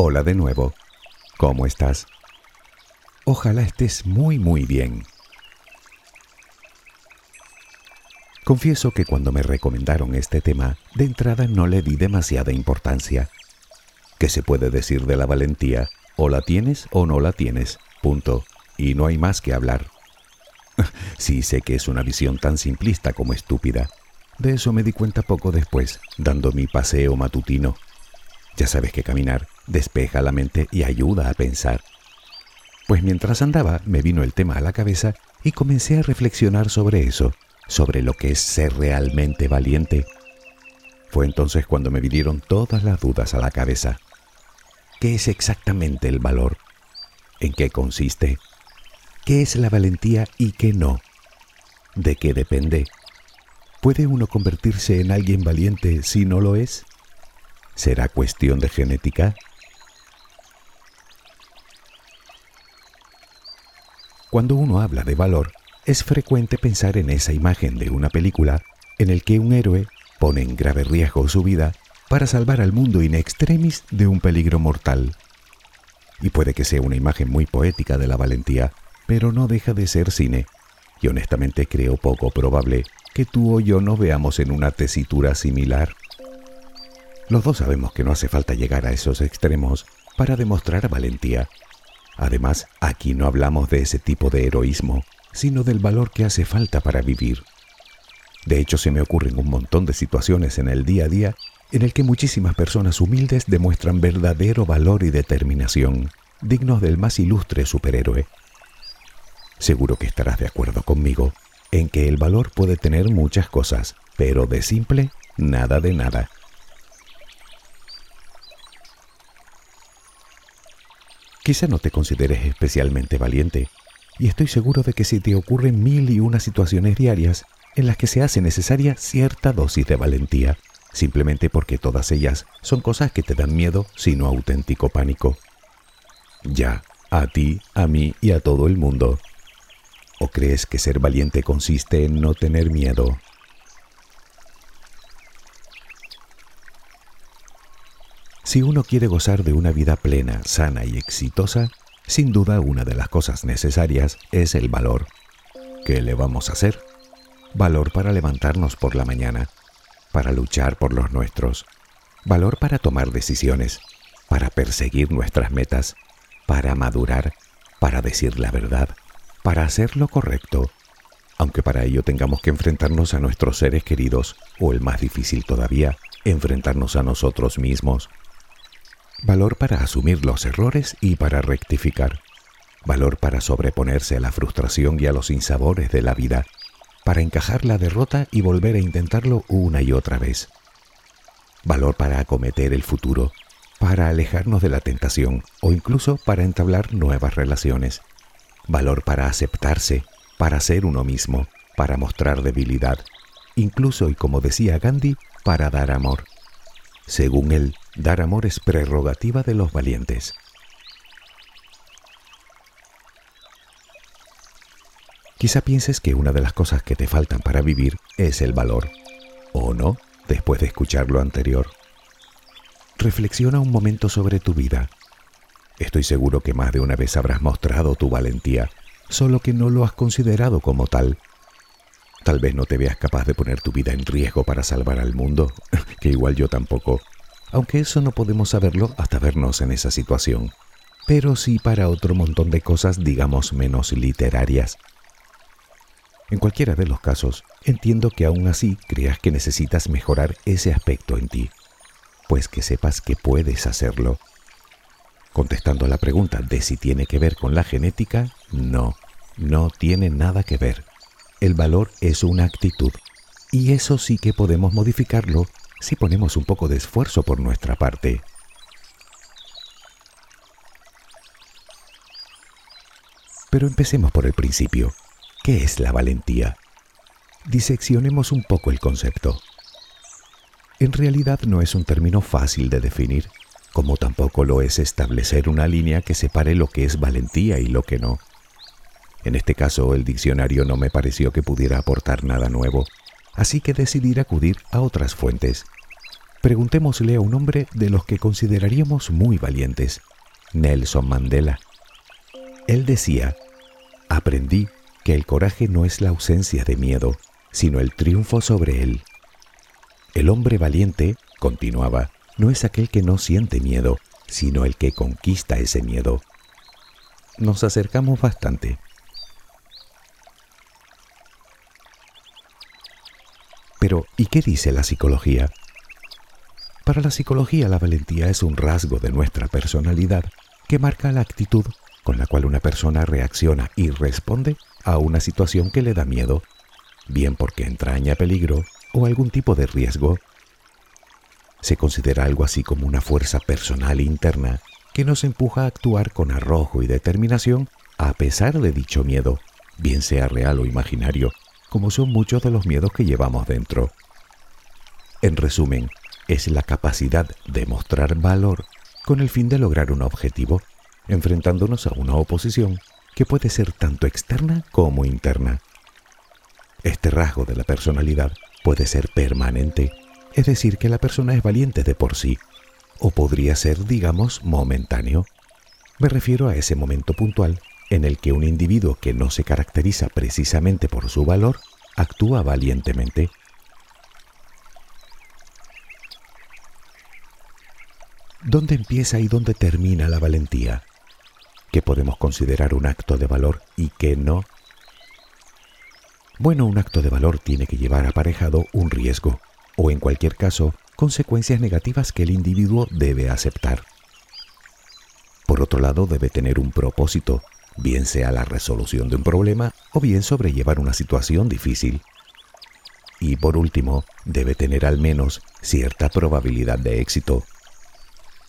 Hola de nuevo. ¿Cómo estás? Ojalá estés muy muy bien. Confieso que cuando me recomendaron este tema, de entrada no le di demasiada importancia. ¿Qué se puede decir de la valentía? O la tienes o no la tienes. Punto. Y no hay más que hablar. sí sé que es una visión tan simplista como estúpida. De eso me di cuenta poco después, dando mi paseo matutino. Ya sabes que caminar despeja la mente y ayuda a pensar. Pues mientras andaba me vino el tema a la cabeza y comencé a reflexionar sobre eso sobre lo que es ser realmente valiente. Fue entonces cuando me vinieron todas las dudas a la cabeza. ¿Qué es exactamente el valor? ¿En qué consiste? ¿Qué es la valentía y qué no? ¿De qué depende? ¿Puede uno convertirse en alguien valiente si no lo es? ¿Será cuestión de genética? Cuando uno habla de valor, es frecuente pensar en esa imagen de una película en el que un héroe pone en grave riesgo su vida para salvar al mundo in extremis de un peligro mortal. Y puede que sea una imagen muy poética de la valentía, pero no deja de ser cine, y honestamente creo poco probable que tú o yo nos veamos en una tesitura similar. Los dos sabemos que no hace falta llegar a esos extremos para demostrar valentía. Además, aquí no hablamos de ese tipo de heroísmo, sino del valor que hace falta para vivir. De hecho, se me ocurren un montón de situaciones en el día a día en el que muchísimas personas humildes demuestran verdadero valor y determinación, dignos del más ilustre superhéroe. Seguro que estarás de acuerdo conmigo en que el valor puede tener muchas cosas, pero de simple, nada de nada. Quizá no te consideres especialmente valiente, y estoy seguro de que se te ocurren mil y una situaciones diarias en las que se hace necesaria cierta dosis de valentía, simplemente porque todas ellas son cosas que te dan miedo, sino auténtico pánico. Ya, a ti, a mí y a todo el mundo. ¿O crees que ser valiente consiste en no tener miedo? Si uno quiere gozar de una vida plena, sana y exitosa, sin duda, una de las cosas necesarias es el valor. ¿Qué le vamos a hacer? Valor para levantarnos por la mañana, para luchar por los nuestros, valor para tomar decisiones, para perseguir nuestras metas, para madurar, para decir la verdad, para hacer lo correcto, aunque para ello tengamos que enfrentarnos a nuestros seres queridos, o el más difícil todavía, enfrentarnos a nosotros mismos valor para asumir los errores y para rectificar, valor para sobreponerse a la frustración y a los insabores de la vida, para encajar la derrota y volver a intentarlo una y otra vez, valor para acometer el futuro, para alejarnos de la tentación o incluso para entablar nuevas relaciones, valor para aceptarse, para ser uno mismo, para mostrar debilidad, incluso y como decía Gandhi, para dar amor. Según él, dar amor es prerrogativa de los valientes. Quizá pienses que una de las cosas que te faltan para vivir es el valor, o no, después de escuchar lo anterior. Reflexiona un momento sobre tu vida. Estoy seguro que más de una vez habrás mostrado tu valentía, solo que no lo has considerado como tal. Tal vez no te veas capaz de poner tu vida en riesgo para salvar al mundo, que igual yo tampoco, aunque eso no podemos saberlo hasta vernos en esa situación, pero sí para otro montón de cosas, digamos, menos literarias. En cualquiera de los casos, entiendo que aún así creas que necesitas mejorar ese aspecto en ti, pues que sepas que puedes hacerlo. Contestando a la pregunta de si tiene que ver con la genética, no, no tiene nada que ver. El valor es una actitud, y eso sí que podemos modificarlo si ponemos un poco de esfuerzo por nuestra parte. Pero empecemos por el principio. ¿Qué es la valentía? Diseccionemos un poco el concepto. En realidad no es un término fácil de definir, como tampoco lo es establecer una línea que separe lo que es valentía y lo que no. En este caso, el diccionario no me pareció que pudiera aportar nada nuevo, así que decidí acudir a otras fuentes. Preguntémosle a un hombre de los que consideraríamos muy valientes, Nelson Mandela. Él decía, aprendí que el coraje no es la ausencia de miedo, sino el triunfo sobre él. El hombre valiente, continuaba, no es aquel que no siente miedo, sino el que conquista ese miedo. Nos acercamos bastante. Pero, ¿y qué dice la psicología? Para la psicología la valentía es un rasgo de nuestra personalidad que marca la actitud con la cual una persona reacciona y responde a una situación que le da miedo, bien porque entraña peligro o algún tipo de riesgo. Se considera algo así como una fuerza personal interna que nos empuja a actuar con arrojo y determinación a pesar de dicho miedo, bien sea real o imaginario, como son muchos de los miedos que llevamos dentro. En resumen, es la capacidad de mostrar valor con el fin de lograr un objetivo, enfrentándonos a una oposición que puede ser tanto externa como interna. Este rasgo de la personalidad puede ser permanente, es decir, que la persona es valiente de por sí, o podría ser, digamos, momentáneo. Me refiero a ese momento puntual en el que un individuo que no se caracteriza precisamente por su valor actúa valientemente. ¿Dónde empieza y dónde termina la valentía? ¿Qué podemos considerar un acto de valor y qué no? Bueno, un acto de valor tiene que llevar aparejado un riesgo, o en cualquier caso, consecuencias negativas que el individuo debe aceptar. Por otro lado, debe tener un propósito, bien sea la resolución de un problema o bien sobrellevar una situación difícil. Y por último, debe tener al menos cierta probabilidad de éxito.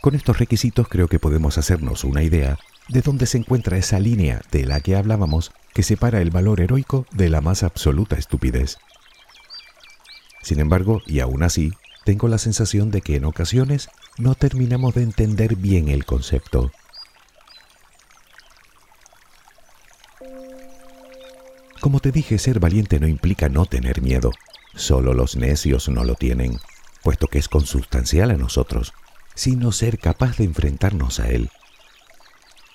Con estos requisitos creo que podemos hacernos una idea de dónde se encuentra esa línea de la que hablábamos que separa el valor heroico de la más absoluta estupidez. Sin embargo, y aún así, tengo la sensación de que en ocasiones no terminamos de entender bien el concepto. Como te dije, ser valiente no implica no tener miedo. Solo los necios no lo tienen, puesto que es consustancial a nosotros, sino ser capaz de enfrentarnos a él.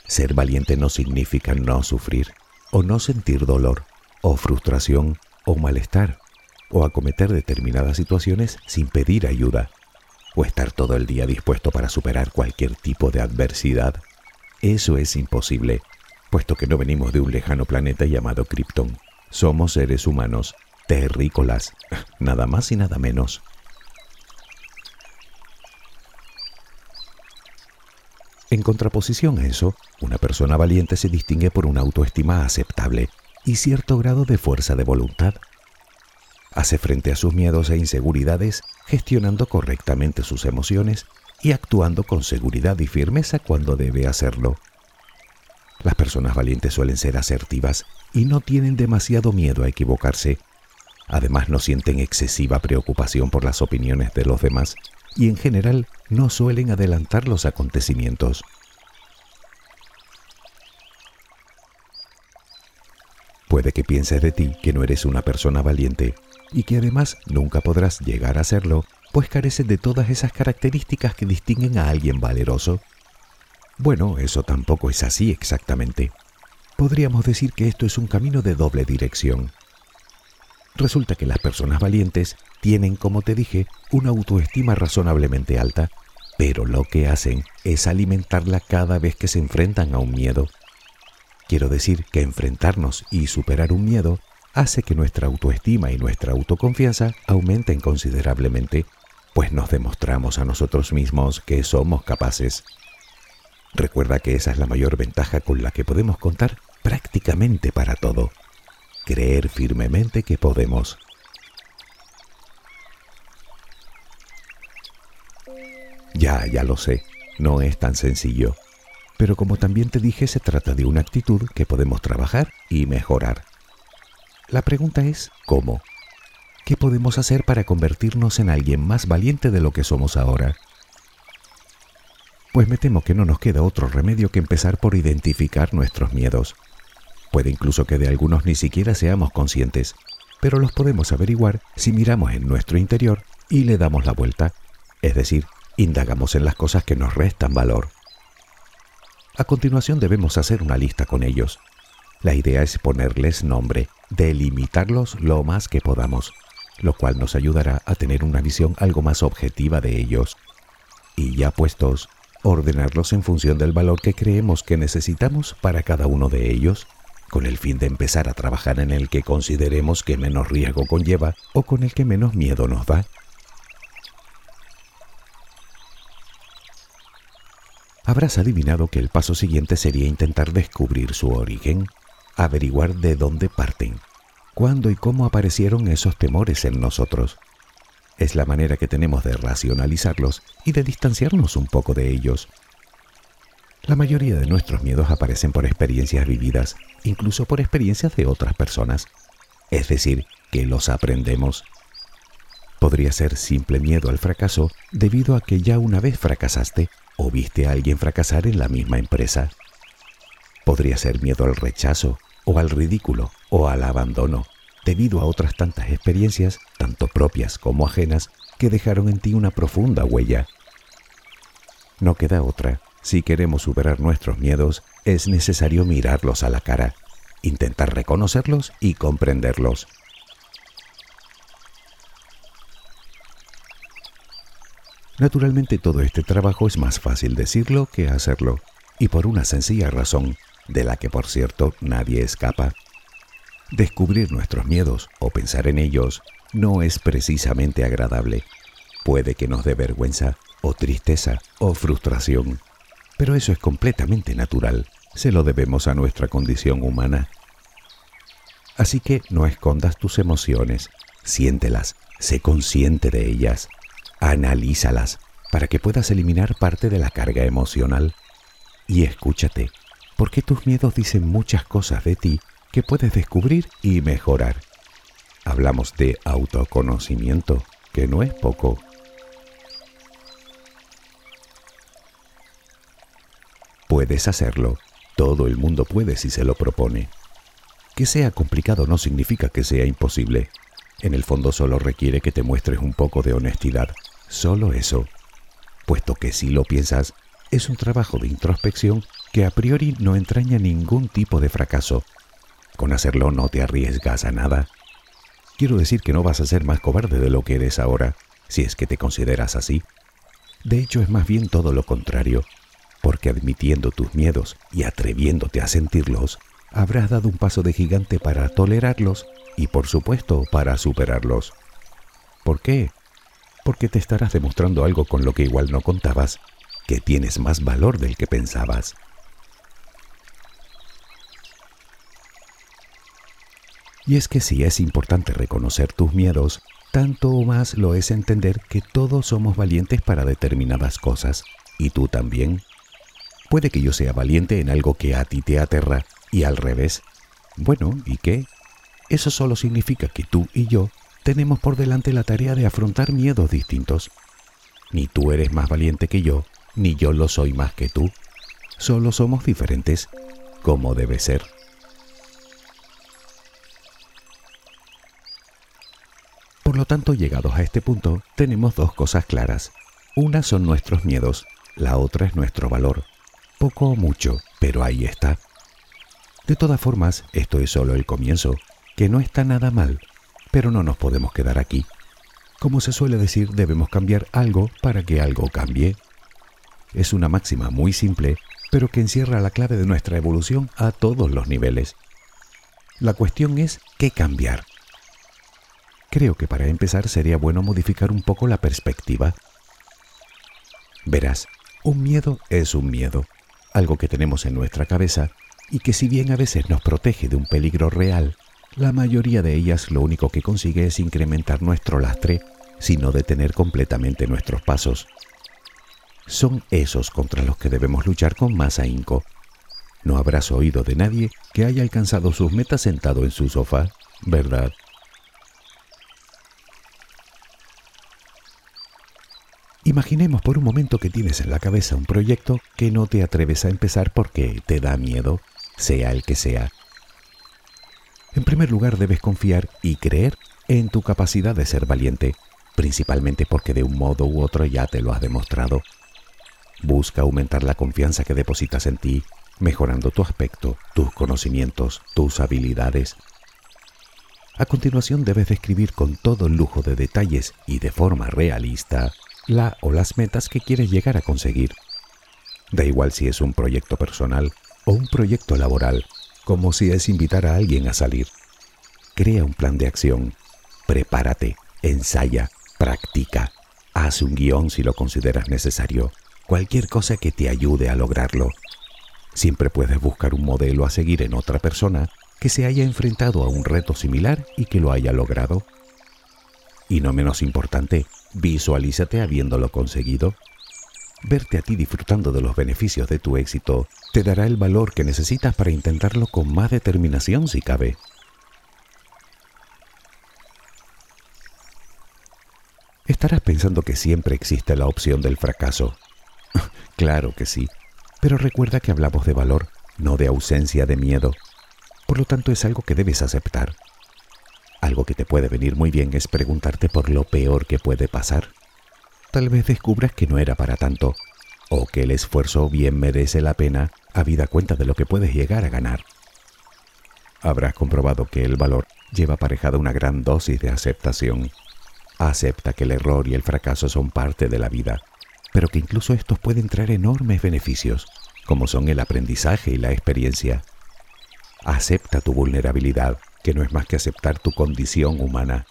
Ser valiente no significa no sufrir, o no sentir dolor, o frustración, o malestar, o acometer determinadas situaciones sin pedir ayuda, o estar todo el día dispuesto para superar cualquier tipo de adversidad. Eso es imposible, puesto que no venimos de un lejano planeta llamado Krypton. Somos seres humanos, terrícolas, nada más y nada menos. En contraposición a eso, una persona valiente se distingue por una autoestima aceptable y cierto grado de fuerza de voluntad. Hace frente a sus miedos e inseguridades, gestionando correctamente sus emociones y actuando con seguridad y firmeza cuando debe hacerlo. Las personas valientes suelen ser asertivas y no tienen demasiado miedo a equivocarse. Además no sienten excesiva preocupación por las opiniones de los demás y en general no suelen adelantar los acontecimientos. Puede que pienses de ti que no eres una persona valiente y que además nunca podrás llegar a serlo, pues careces de todas esas características que distinguen a alguien valeroso. Bueno, eso tampoco es así exactamente. Podríamos decir que esto es un camino de doble dirección. Resulta que las personas valientes tienen, como te dije, una autoestima razonablemente alta, pero lo que hacen es alimentarla cada vez que se enfrentan a un miedo Quiero decir que enfrentarnos y superar un miedo hace que nuestra autoestima y nuestra autoconfianza aumenten considerablemente, pues nos demostramos a nosotros mismos que somos capaces. Recuerda que esa es la mayor ventaja con la que podemos contar prácticamente para todo. Creer firmemente que podemos. Ya, ya lo sé, no es tan sencillo pero como también te dije, se trata de una actitud que podemos trabajar y mejorar. La pregunta es, ¿cómo? ¿Qué podemos hacer para convertirnos en alguien más valiente de lo que somos ahora? Pues me temo que no nos queda otro remedio que empezar por identificar nuestros miedos. Puede incluso que de algunos ni siquiera seamos conscientes, pero los podemos averiguar si miramos en nuestro interior y le damos la vuelta, es decir, indagamos en las cosas que nos restan valor. A continuación debemos hacer una lista con ellos. La idea es ponerles nombre, delimitarlos lo más que podamos, lo cual nos ayudará a tener una visión algo más objetiva de ellos. Y ya puestos, ordenarlos en función del valor que creemos que necesitamos para cada uno de ellos, con el fin de empezar a trabajar en el que consideremos que menos riesgo conlleva o con el que menos miedo nos da. Habrás adivinado que el paso siguiente sería intentar descubrir su origen, averiguar de dónde parten, cuándo y cómo aparecieron esos temores en nosotros. Es la manera que tenemos de racionalizarlos y de distanciarnos un poco de ellos. La mayoría de nuestros miedos aparecen por experiencias vividas, incluso por experiencias de otras personas. Es decir, que los aprendemos. Podría ser simple miedo al fracaso debido a que ya una vez fracasaste o viste a alguien fracasar en la misma empresa. Podría ser miedo al rechazo o al ridículo o al abandono debido a otras tantas experiencias, tanto propias como ajenas, que dejaron en ti una profunda huella. No queda otra. Si queremos superar nuestros miedos, es necesario mirarlos a la cara, intentar reconocerlos y comprenderlos. Naturalmente todo este trabajo es más fácil decirlo que hacerlo, y por una sencilla razón, de la que por cierto nadie escapa. Descubrir nuestros miedos o pensar en ellos no es precisamente agradable. Puede que nos dé vergüenza o tristeza o frustración, pero eso es completamente natural. Se lo debemos a nuestra condición humana. Así que no escondas tus emociones, siéntelas, sé consciente de ellas, analízalas para que puedas eliminar parte de la carga emocional. Y escúchate, porque tus miedos dicen muchas cosas de ti que puedes descubrir y mejorar. Hablamos de autoconocimiento, que no es poco. Puedes hacerlo, todo el mundo puede si se lo propone. Que sea complicado no significa que sea imposible. En el fondo solo requiere que te muestres un poco de honestidad, solo eso. Puesto que si lo piensas, es un trabajo de introspección que a priori no entraña ningún tipo de fracaso, con hacerlo no te arriesgas a nada. Quiero decir que no vas a ser más cobarde de lo que eres ahora, si es que te consideras así. De hecho, es más bien todo lo contrario, porque admitiendo tus miedos y atreviéndote a sentirlos, habrás dado un paso de gigante para tolerarlos y por supuesto para superarlos. ¿Por qué? Porque te estarás demostrando algo con lo que igual no contabas, que tienes más valor del que pensabas. Y es que si es importante reconocer tus miedos, tanto más lo es entender que todos somos valientes para determinadas cosas, y tú también. Puede que yo sea valiente en algo que a ti te aterra, y al revés. Bueno, ¿y qué? Eso solo significa que tú y yo tenemos por delante la tarea de afrontar miedos distintos. Ni tú eres más valiente que yo, ni yo lo soy más que tú. Solo somos diferentes, como debe ser. Por lo tanto, llegados a este punto, tenemos dos cosas claras. Una son nuestros miedos, la otra es nuestro valor. Poco o mucho, pero ahí está. De todas formas, esto es solo el comienzo, que no está nada mal, pero no nos podemos quedar aquí. Como se suele decir, debemos cambiar algo para que algo cambie. Es una máxima muy simple, pero que encierra la clave de nuestra evolución a todos los niveles. La cuestión es qué cambiar. Creo que para empezar sería bueno modificar un poco la perspectiva. Verás, un miedo es un miedo, algo que tenemos en nuestra cabeza y que si bien a veces nos protege de un peligro real, la mayoría de ellas lo único que consigue es incrementar nuestro lastre, sino detener completamente nuestros pasos. Son esos contra los que debemos luchar con más ahínco. No habrás oído de nadie que haya alcanzado sus metas sentado en su sofá, ¿verdad? Imaginemos por un momento que tienes en la cabeza un proyecto que no te atreves a empezar porque te da miedo, sea el que sea. En primer lugar debes confiar y creer en tu capacidad de ser valiente, principalmente porque de un modo u otro ya te lo has demostrado. Busca aumentar la confianza que depositas en ti, mejorando tu aspecto, tus conocimientos, tus habilidades. A continuación debes describir con todo lujo de detalles y de forma realista la o las metas que quieres llegar a conseguir. Da igual si es un proyecto personal o un proyecto laboral, como si es invitar a alguien a salir. Crea un plan de acción, prepárate, ensaya, practica, haz un guion si lo consideras necesario, cualquier cosa que te ayude a lograrlo. Siempre puedes buscar un modelo a seguir en otra persona que se haya enfrentado a un reto similar y que lo haya logrado. Y no menos importante, visualízate habiéndolo conseguido. Verte a ti disfrutando de los beneficios de tu éxito te dará el valor que necesitas para intentarlo con más determinación si cabe. Estarás pensando que siempre existe la opción del fracaso. claro que sí, pero recuerda que hablamos de valor, no de ausencia de miedo. Por lo tanto es algo que debes aceptar. Algo que te puede venir muy bien es preguntarte por lo peor que puede pasar. Tal vez descubras que no era para tanto, o que el esfuerzo bien merece la pena, habida cuenta de lo que puedes llegar a ganar. Habrás comprobado que el valor lleva aparejada una gran dosis de aceptación. Acepta que el error y el fracaso son parte de la vida, pero que incluso estos pueden traer enormes beneficios, como son el aprendizaje y la experiencia. Acepta tu vulnerabilidad, que no es más que aceptar tu condición humana.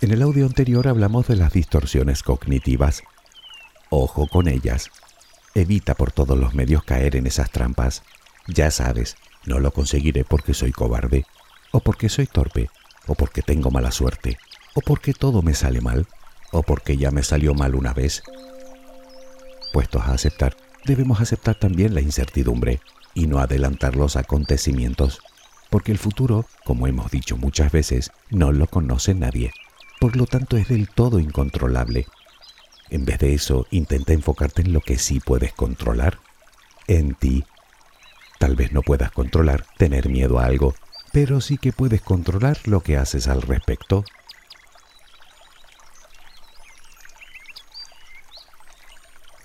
En el audio anterior hablamos de las distorsiones cognitivas. Ojo con ellas. Evita por todos los medios caer en esas trampas. Ya sabes, no lo conseguiré porque soy cobarde, o porque soy torpe, o porque tengo mala suerte, o porque todo me sale mal, o porque ya me salió mal una vez. Puestos a aceptar, debemos aceptar también la incertidumbre y no adelantar los acontecimientos, porque el futuro, como hemos dicho muchas veces, no lo conoce nadie, por lo tanto es del todo incontrolable. En vez de eso, intenta enfocarte en lo que sí puedes controlar, en ti Tal vez no puedas controlar tener miedo a algo, pero sí que puedes controlar lo que haces al respecto.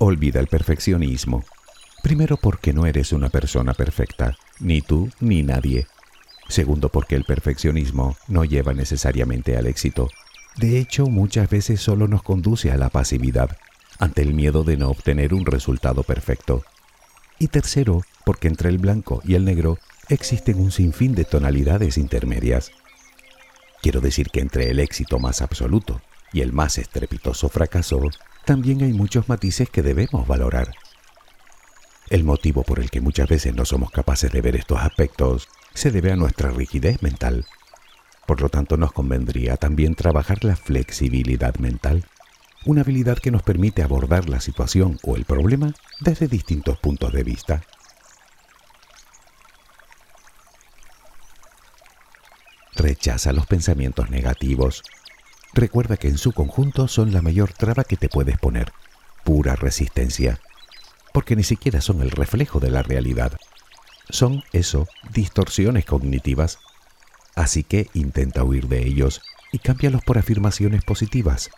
Olvida el perfeccionismo. Primero porque no eres una persona perfecta, ni tú ni nadie. Segundo porque el perfeccionismo no lleva necesariamente al éxito. De hecho, muchas veces solo nos conduce a la pasividad, ante el miedo de no obtener un resultado perfecto. Y tercero, porque entre el blanco y el negro existen un sinfín de tonalidades intermedias. Quiero decir que entre el éxito más absoluto y el más estrepitoso fracaso, también hay muchos matices que debemos valorar. El motivo por el que muchas veces no somos capaces de ver estos aspectos se debe a nuestra rigidez mental. Por lo tanto, nos convendría también trabajar la flexibilidad mental, una habilidad que nos permite abordar la situación o el problema desde distintos puntos de vista. Rechaza los pensamientos negativos. Recuerda que en su conjunto son la mayor traba que te puedes poner, pura resistencia, porque ni siquiera son el reflejo de la realidad. Son eso, distorsiones cognitivas. Así que intenta huir de ellos y cámbialos por afirmaciones positivas.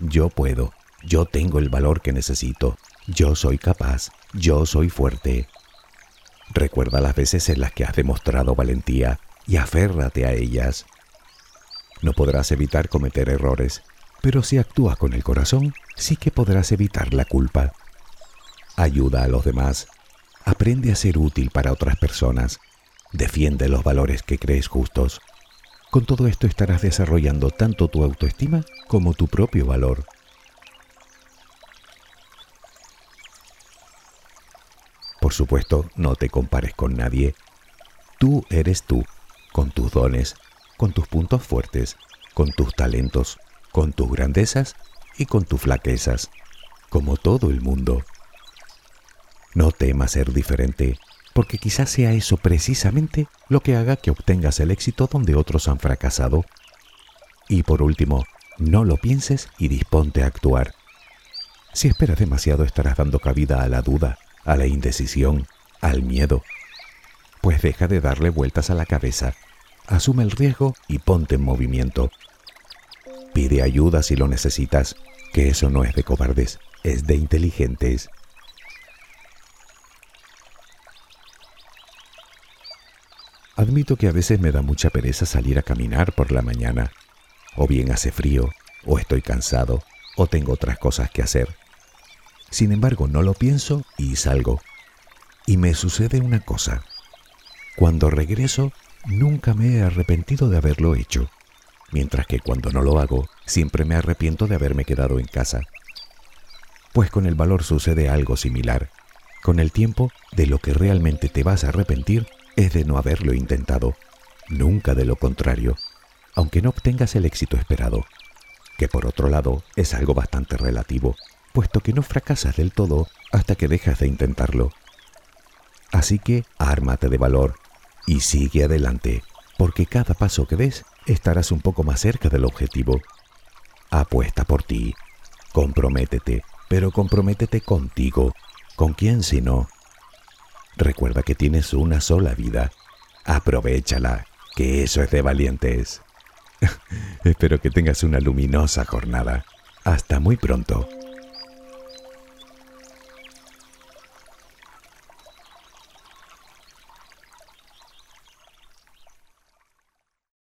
Yo puedo, yo tengo el valor que necesito, yo soy capaz, yo soy fuerte. Recuerda las veces en las que has demostrado valentía y aférrate a ellas. No podrás evitar cometer errores, pero si actúas con el corazón, sí que podrás evitar la culpa. Ayuda a los demás. Aprende a ser útil para otras personas. Defiende los valores que crees justos. Con todo esto estarás desarrollando tanto tu autoestima como tu propio valor. Por supuesto, no te compares con nadie. Tú eres tú con tus dones, con tus puntos fuertes, con tus talentos, con tus grandezas y con tus flaquezas, como todo el mundo. No temas ser diferente, porque quizás sea eso precisamente lo que haga que obtengas el éxito donde otros han fracasado. Y por último, no lo pienses y disponte a actuar. Si esperas demasiado estarás dando cabida a la duda, a la indecisión, al miedo. Pues deja de darle vueltas a la cabeza asume el riesgo y ponte en movimiento. Pide ayuda si lo necesitas, que eso no es de cobardes, es de inteligentes. Admito que a veces me da mucha pereza salir a caminar por la mañana. O bien hace frío, o estoy cansado, o tengo otras cosas que hacer. Sin embargo, no lo pienso y salgo. Y me sucede una cosa. Cuando regreso, nunca me he arrepentido de haberlo hecho, mientras que cuando no lo hago, siempre me arrepiento de haberme quedado en casa. Pues con el valor sucede algo similar. Con el tiempo, de lo que realmente te vas a arrepentir es de no haberlo intentado, nunca de lo contrario, aunque no obtengas el éxito esperado, que por otro lado es algo bastante relativo, puesto que no fracasas del todo hasta que dejas de intentarlo. Así que ármate de valor y sigue adelante, porque cada paso que des estarás un poco más cerca del objetivo. Apuesta por ti, comprométete, pero comprométete contigo. ¿Con quién si no? Recuerda que tienes una sola vida. Aprovechala, que eso es de valientes. Espero que tengas una luminosa jornada. Hasta muy pronto.